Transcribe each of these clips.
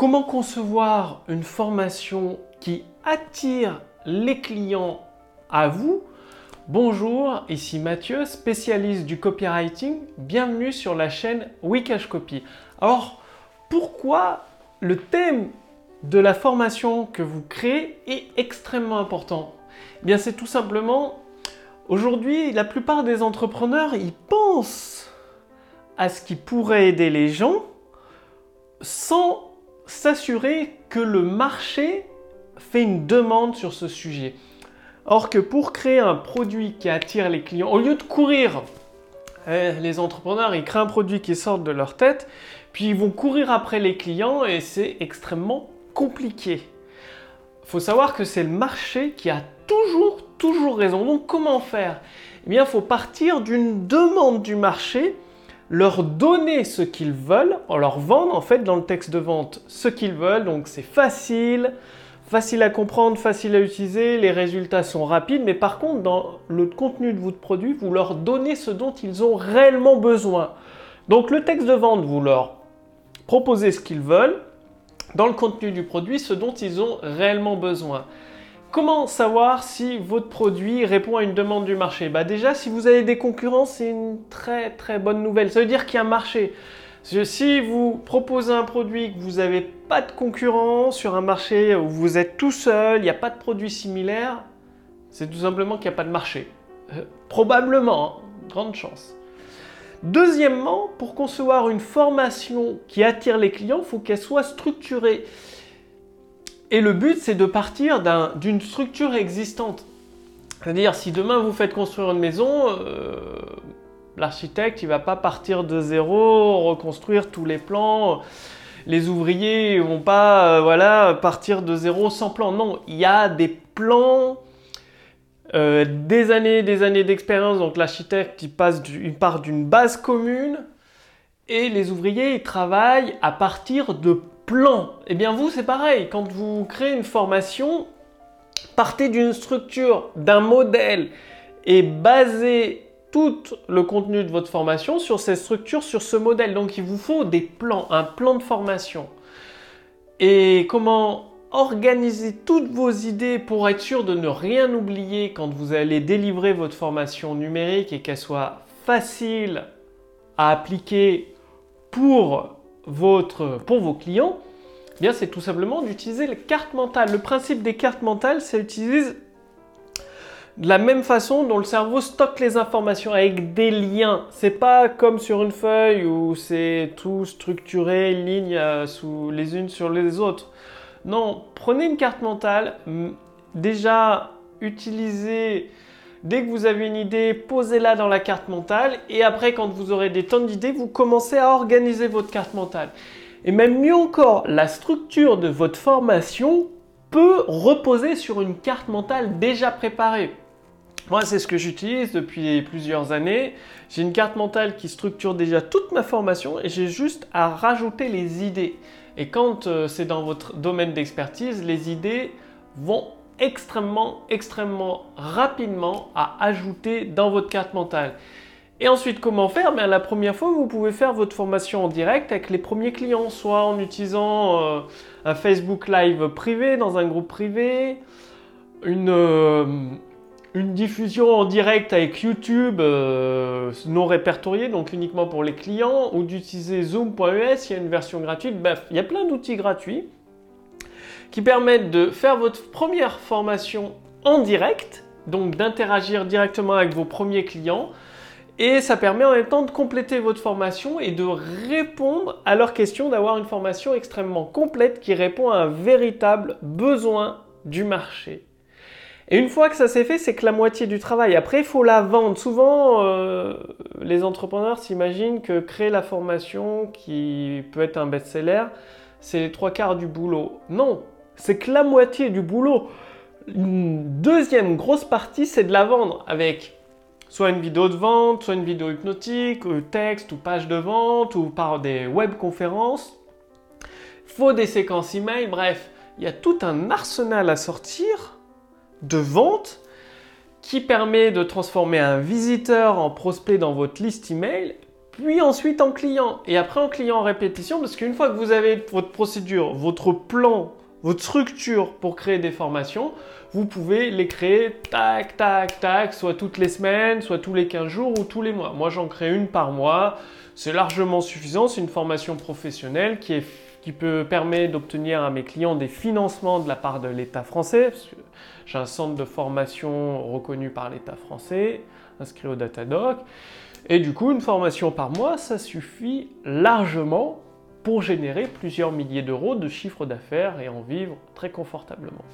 Comment concevoir une formation qui attire les clients à vous? Bonjour, ici Mathieu, spécialiste du copywriting. Bienvenue sur la chaîne Wikash Copy. Alors, pourquoi le thème de la formation que vous créez est extrêmement important? Eh Bien, c'est tout simplement aujourd'hui, la plupart des entrepreneurs, ils pensent à ce qui pourrait aider les gens sans s'assurer que le marché fait une demande sur ce sujet. Or que pour créer un produit qui attire les clients, au lieu de courir, eh, les entrepreneurs, ils créent un produit qui sort de leur tête, puis ils vont courir après les clients et c'est extrêmement compliqué. Il faut savoir que c'est le marché qui a toujours, toujours raison. Donc comment faire? Eh bien, il faut partir d'une demande du marché leur donner ce qu'ils veulent, en leur vendre en fait dans le texte de vente ce qu'ils veulent. Donc c'est facile, facile à comprendre, facile à utiliser, les résultats sont rapides, mais par contre dans le contenu de votre produit, vous leur donnez ce dont ils ont réellement besoin. Donc le texte de vente, vous leur proposez ce qu'ils veulent, dans le contenu du produit, ce dont ils ont réellement besoin. Comment savoir si votre produit répond à une demande du marché? Bah Déjà, si vous avez des concurrents, c'est une très très bonne nouvelle. Ça veut dire qu'il y a un marché. Si vous proposez un produit que vous n'avez pas de concurrents sur un marché où vous êtes tout seul, il n'y a pas de produit similaire, c'est tout simplement qu'il n'y a pas de marché. Euh, probablement, hein, grande chance. Deuxièmement, pour concevoir une formation qui attire les clients, il faut qu'elle soit structurée. Et le but, c'est de partir d'une structure existante. C'est-à-dire, si demain vous faites construire une maison, euh, l'architecte, il va pas partir de zéro, reconstruire tous les plans. Les ouvriers ne vont pas euh, voilà, partir de zéro sans plan. Non, il y a des plans, euh, des années des années d'expérience. Donc l'architecte, il, passe il part d'une base commune et les ouvriers, ils travaillent à partir de plan. Eh bien vous, c'est pareil. Quand vous créez une formation, partez d'une structure, d'un modèle et basez tout le contenu de votre formation sur cette structure, sur ce modèle. Donc il vous faut des plans, un plan de formation. Et comment organiser toutes vos idées pour être sûr de ne rien oublier quand vous allez délivrer votre formation numérique et qu'elle soit facile à appliquer pour votre, pour vos clients, eh c'est tout simplement d'utiliser les cartes mentales. Le principe des cartes mentales, c'est d'utiliser de la même façon dont le cerveau stocke les informations avec des liens. C'est pas comme sur une feuille où c'est tout structuré, ligne euh, sous les unes sur les autres. Non, prenez une carte mentale, déjà utilisez Dès que vous avez une idée, posez-la dans la carte mentale et après, quand vous aurez des tonnes d'idées, vous commencez à organiser votre carte mentale. Et même mieux encore, la structure de votre formation peut reposer sur une carte mentale déjà préparée. Moi, c'est ce que j'utilise depuis plusieurs années. J'ai une carte mentale qui structure déjà toute ma formation et j'ai juste à rajouter les idées. Et quand euh, c'est dans votre domaine d'expertise, les idées vont extrêmement, extrêmement rapidement à ajouter dans votre carte mentale. Et ensuite, comment faire? Bien, La première fois, vous pouvez faire votre formation en direct avec les premiers clients, soit en utilisant euh, un Facebook Live privé dans un groupe privé, une, euh, diffusion en direct avec YouTube euh, non répertoriée, donc uniquement pour les clients, ou d'utiliser Zoom.es, il y a une version gratuite. Bref, il y a plein d'outils gratuits qui permettent de faire votre première formation en direct, donc d'interagir directement avec vos premiers clients. Et ça permet en même temps de compléter votre formation et de répondre à leurs questions, d'avoir une formation extrêmement complète qui répond à un véritable besoin du marché. Et une fois que ça s'est fait, c'est que la moitié du travail. Après, il faut la vendre. Souvent, euh, les entrepreneurs s'imaginent que créer la formation qui peut être un best-seller, c'est les trois quarts du boulot. Non, c'est que la moitié du boulot. Une deuxième grosse partie, c'est de la vendre avec soit une vidéo de vente, soit une vidéo hypnotique, texte ou page de vente, ou par des webconférences. Il faut des séquences email, bref, il y a tout un arsenal à sortir de vente qui permet de transformer un visiteur en prospect dans votre liste email, puis ensuite en client, et après en client en répétition, parce qu'une fois que vous avez votre procédure, votre plan, votre structure pour créer des formations, vous pouvez les créer tac, tac, tac, soit toutes les semaines, soit tous les 15 jours ou tous les mois. Moi, j'en crée une par mois. C'est largement suffisant. C'est une formation professionnelle qui, peut permettre d'obtenir à mes clients des financements de la part de l'État français. J'ai un centre de formation reconnu par l'État français, inscrit au Datadoc. Et du coup, une formation par mois, ça suffit largement pour générer plusieurs milliers d'euros de chiffre d'affaires et en vivre très confortablement.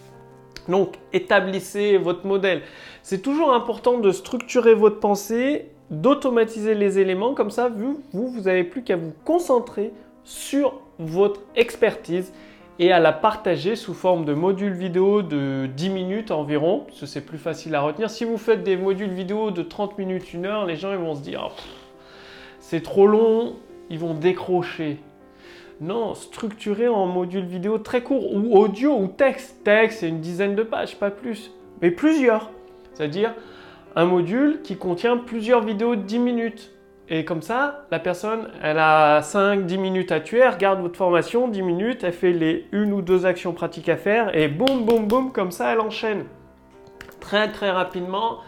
Donc, établissez votre modèle. C'est toujours important de structurer votre pensée, d'automatiser les éléments. Comme ça, vous, vous n'avez plus qu'à vous concentrer sur votre expertise et à la partager sous forme de modules vidéo de 10 minutes environ, parce que c'est plus facile à retenir. Si vous faites des modules vidéo de 30 minutes, 1 heure, les gens vont se dire oh, c'est trop long, ils vont décrocher. Non, structuré en module vidéo très court, ou audio, ou texte. Texte, c'est une dizaine de pages, pas plus. Mais plusieurs. C'est-à-dire un module qui contient plusieurs vidéos de 10 minutes. Et comme ça, la personne, elle a 5-10 minutes à tuer, elle regarde votre formation, 10 minutes, elle fait les une ou deux actions pratiques à faire, et boum, boum, boum, comme ça, elle enchaîne. Très, très rapidement,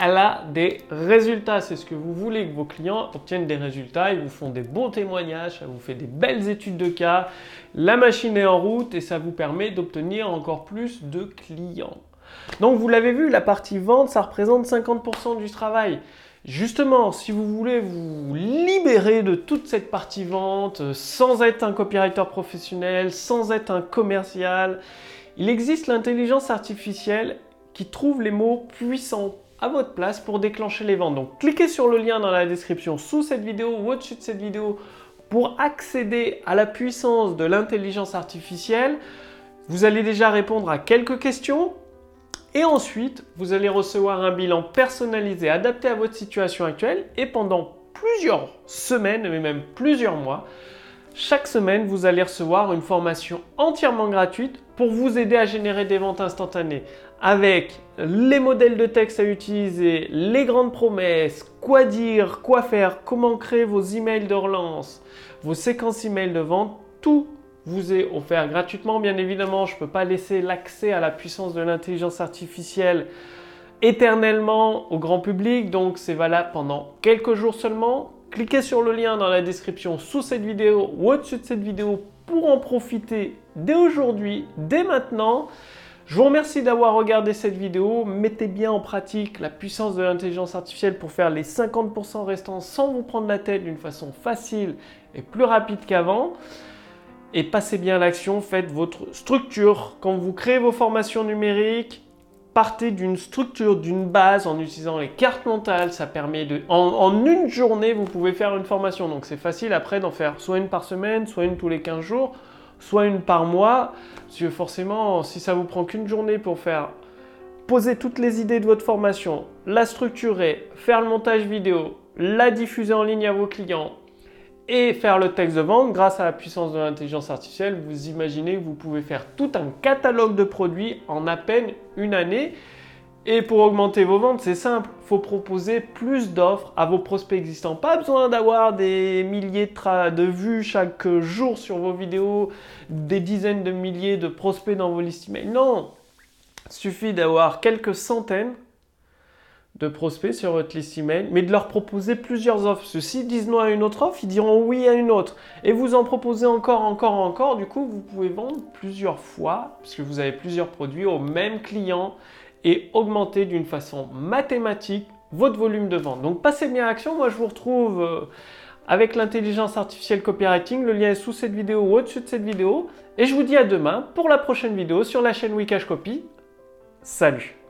elle a des résultats. C'est ce que vous voulez, que vos clients obtiennent des résultats. Ils vous font des bons témoignages, ça vous fait des belles études de cas. La machine est en route et ça vous permet d'obtenir encore plus de clients. Donc vous l'avez vu, la partie vente, ça représente 50% du travail. Justement, si vous voulez vous libérer de toute cette partie vente euh, sans être un copywriter professionnel, sans être un commercial, il existe l'intelligence artificielle qui trouve les mots puissants à votre place pour déclencher les ventes. Donc cliquez sur le lien dans la description sous cette vidéo ou au-dessus de cette vidéo pour accéder à la puissance de l'intelligence artificielle. Vous allez déjà répondre à quelques questions et ensuite vous allez recevoir un bilan personnalisé adapté à votre situation actuelle et pendant plusieurs semaines, mais même plusieurs mois, chaque semaine, vous allez recevoir une formation entièrement gratuite pour vous aider à générer des ventes instantanées avec les modèles de texte à utiliser, les grandes promesses, quoi dire, quoi faire, comment créer vos emails de relance, vos séquences emails de vente, tout vous est offert gratuitement. Bien évidemment, je ne peux pas laisser l'accès à la puissance de l'intelligence artificielle éternellement au grand public, donc c'est valable pendant quelques jours seulement. Cliquez sur le lien dans la description sous cette vidéo ou au-dessus de cette vidéo pour en profiter dès aujourd'hui, dès maintenant. Je vous remercie d'avoir regardé cette vidéo. Mettez bien en pratique la puissance de l'intelligence artificielle pour faire les 50% restants sans vous prendre la tête d'une façon facile et plus rapide qu'avant. Et passez bien l'action, faites votre structure. Quand vous créez vos formations numériques, partez d'une structure, d'une base en utilisant les cartes mentales. Ça permet de. En, une journée, vous pouvez faire une formation. Donc c'est facile après d'en faire soit une par semaine, soit une tous les 15 jours, soit une par mois. Parce que forcément, si ça vous prend qu'une journée pour faire poser toutes les idées de votre formation, la structurer, faire le montage vidéo, la diffuser en ligne à vos clients, et faire le texte de vente grâce à la puissance de l'intelligence artificielle, vous imaginez que vous pouvez faire tout un catalogue de produits en à peine une année. Et pour augmenter vos ventes, c'est simple, il faut proposer plus d'offres à vos prospects existants. Pas besoin d'avoir des milliers de, de, vues chaque jour sur vos vidéos, des dizaines de milliers de prospects dans vos listes email. Non, il suffit d'avoir quelques centaines de prospects sur votre liste email, mais de leur proposer plusieurs offres. Ceux-ci disent non à une autre offre, ils diront oui à une autre. Et vous en proposez encore, encore, encore. Du coup, vous pouvez vendre plusieurs fois, puisque vous avez plusieurs produits au même client et augmenter d'une façon mathématique votre volume de vente. Donc passez bien à l'action. Moi, je vous retrouve euh, avec l'intelligence artificielle copywriting. Le lien est sous cette vidéo ou au-dessus de cette vidéo. Et je vous dis à demain pour la prochaine vidéo sur la chaîne Wikash Copy. Salut